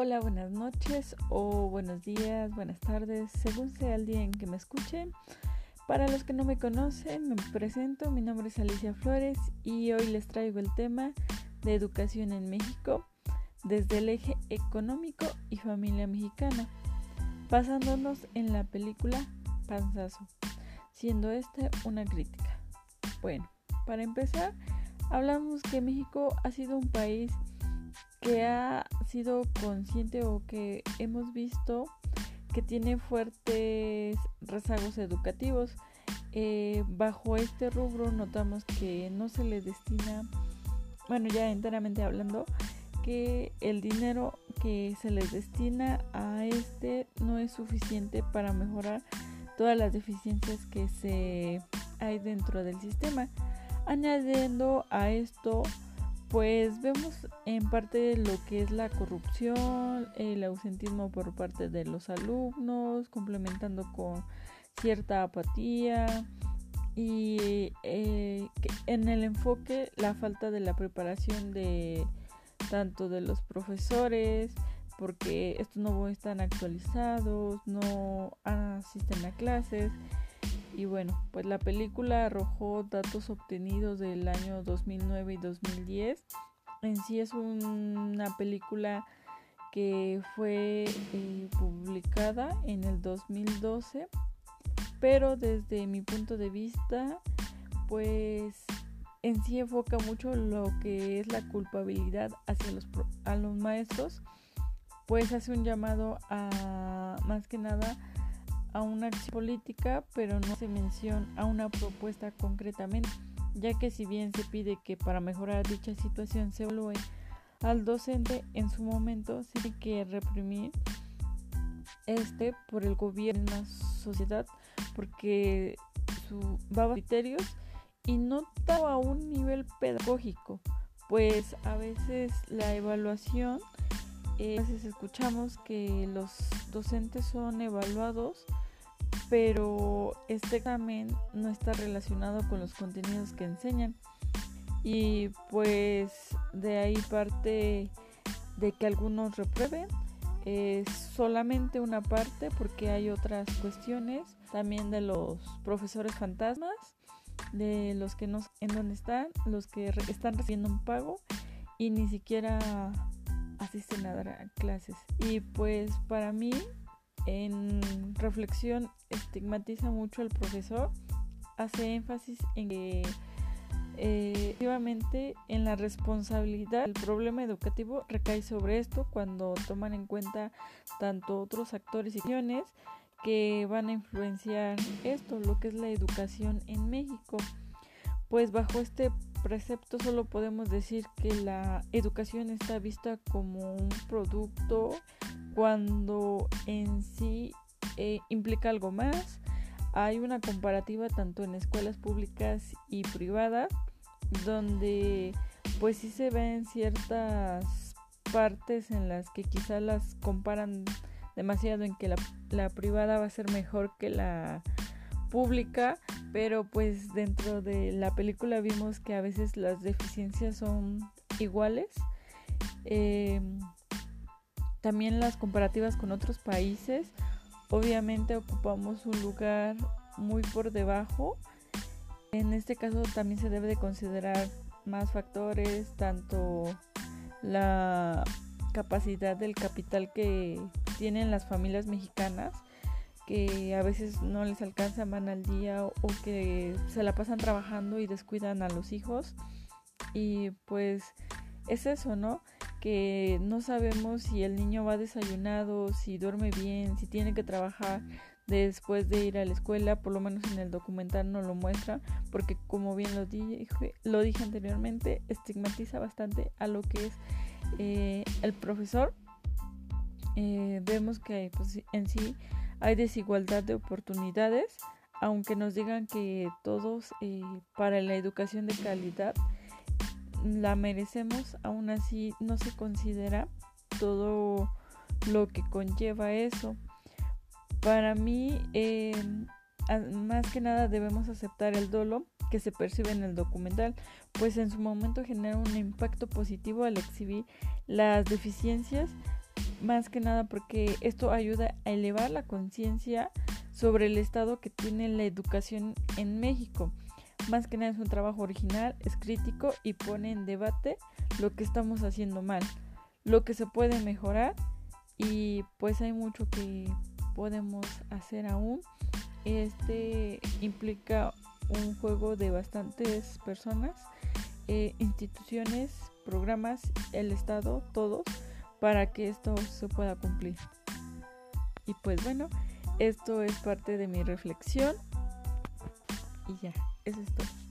Hola, buenas noches o buenos días, buenas tardes, según sea el día en que me escuchen. Para los que no me conocen, me presento, mi nombre es Alicia Flores y hoy les traigo el tema de educación en México desde el eje económico y familia mexicana, basándonos en la película Panzazo, siendo esta una crítica. Bueno, para empezar, hablamos que México ha sido un país que ha sido consciente o que hemos visto que tiene fuertes rezagos educativos. Eh, bajo este rubro notamos que no se le destina, bueno ya enteramente hablando, que el dinero que se les destina a este no es suficiente para mejorar todas las deficiencias que se hay dentro del sistema. Añadiendo a esto pues vemos en parte lo que es la corrupción, el ausentismo por parte de los alumnos, complementando con cierta apatía y eh, en el enfoque la falta de la preparación de tanto de los profesores, porque estos no están actualizados, no asisten a clases y bueno, pues la película arrojó datos obtenidos del año 2009 y 2010. En sí es una película que fue eh, publicada en el 2012, pero desde mi punto de vista, pues en sí enfoca mucho lo que es la culpabilidad hacia los, a los maestros, pues hace un llamado a más que nada a una acción política, pero no se menciona a una propuesta concretamente, ya que si bien se pide que para mejorar dicha situación se evalúe al docente en su momento, se tiene que reprimir este por el gobierno en la sociedad, porque su va a criterios y no a un nivel pedagógico, pues a veces la evaluación eh, a veces escuchamos que los docentes son evaluados, pero este examen no está relacionado con los contenidos que enseñan. Y pues de ahí parte de que algunos reprueben. Es solamente una parte porque hay otras cuestiones también de los profesores fantasmas, de los que no en dónde están, los que están recibiendo un pago y ni siquiera asisten a clases. Y pues para mí, en reflexión, estigmatiza mucho al profesor, hace énfasis en que eh, efectivamente en la responsabilidad el problema educativo recae sobre esto cuando toman en cuenta tanto otros actores y acciones que van a influenciar esto, lo que es la educación en México. Pues bajo este precepto solo podemos decir que la educación está vista como un producto cuando en sí eh, implica algo más. Hay una comparativa tanto en escuelas públicas y privadas donde pues sí se ven ciertas partes en las que quizá las comparan demasiado en que la, la privada va a ser mejor que la pública, pero pues dentro de la película vimos que a veces las deficiencias son iguales. Em, también las comparativas con otros países, obviamente ocupamos un lugar muy por debajo. En este caso también se debe de considerar más factores, tanto la capacidad del capital que tienen las familias mexicanas que a veces no les alcanza van al día o que se la pasan trabajando y descuidan a los hijos. Y pues es eso, ¿no? Que no sabemos si el niño va desayunado, si duerme bien, si tiene que trabajar después de ir a la escuela, por lo menos en el documental no lo muestra, porque como bien lo dije, lo dije anteriormente, estigmatiza bastante a lo que es eh, el profesor. Eh, vemos que pues, en sí hay desigualdad de oportunidades, aunque nos digan que todos eh, para la educación de calidad la merecemos, aún así no se considera todo lo que conlleva eso. Para mí, em, más que nada debemos aceptar el dolo que se percibe en el documental, pues en su momento genera un impacto positivo al exhibir las deficiencias más que nada porque esto ayuda a elevar la conciencia sobre el estado que tiene la educación en México. Más que nada es un trabajo original, es crítico y pone en debate lo que estamos haciendo mal, lo que se puede mejorar y pues hay mucho que podemos hacer aún. Este implica un juego de bastantes personas, eh, instituciones, programas, el Estado, todos, para que esto se pueda cumplir. Y pues bueno, esto es parte de mi reflexión. Y ya, eso es todo.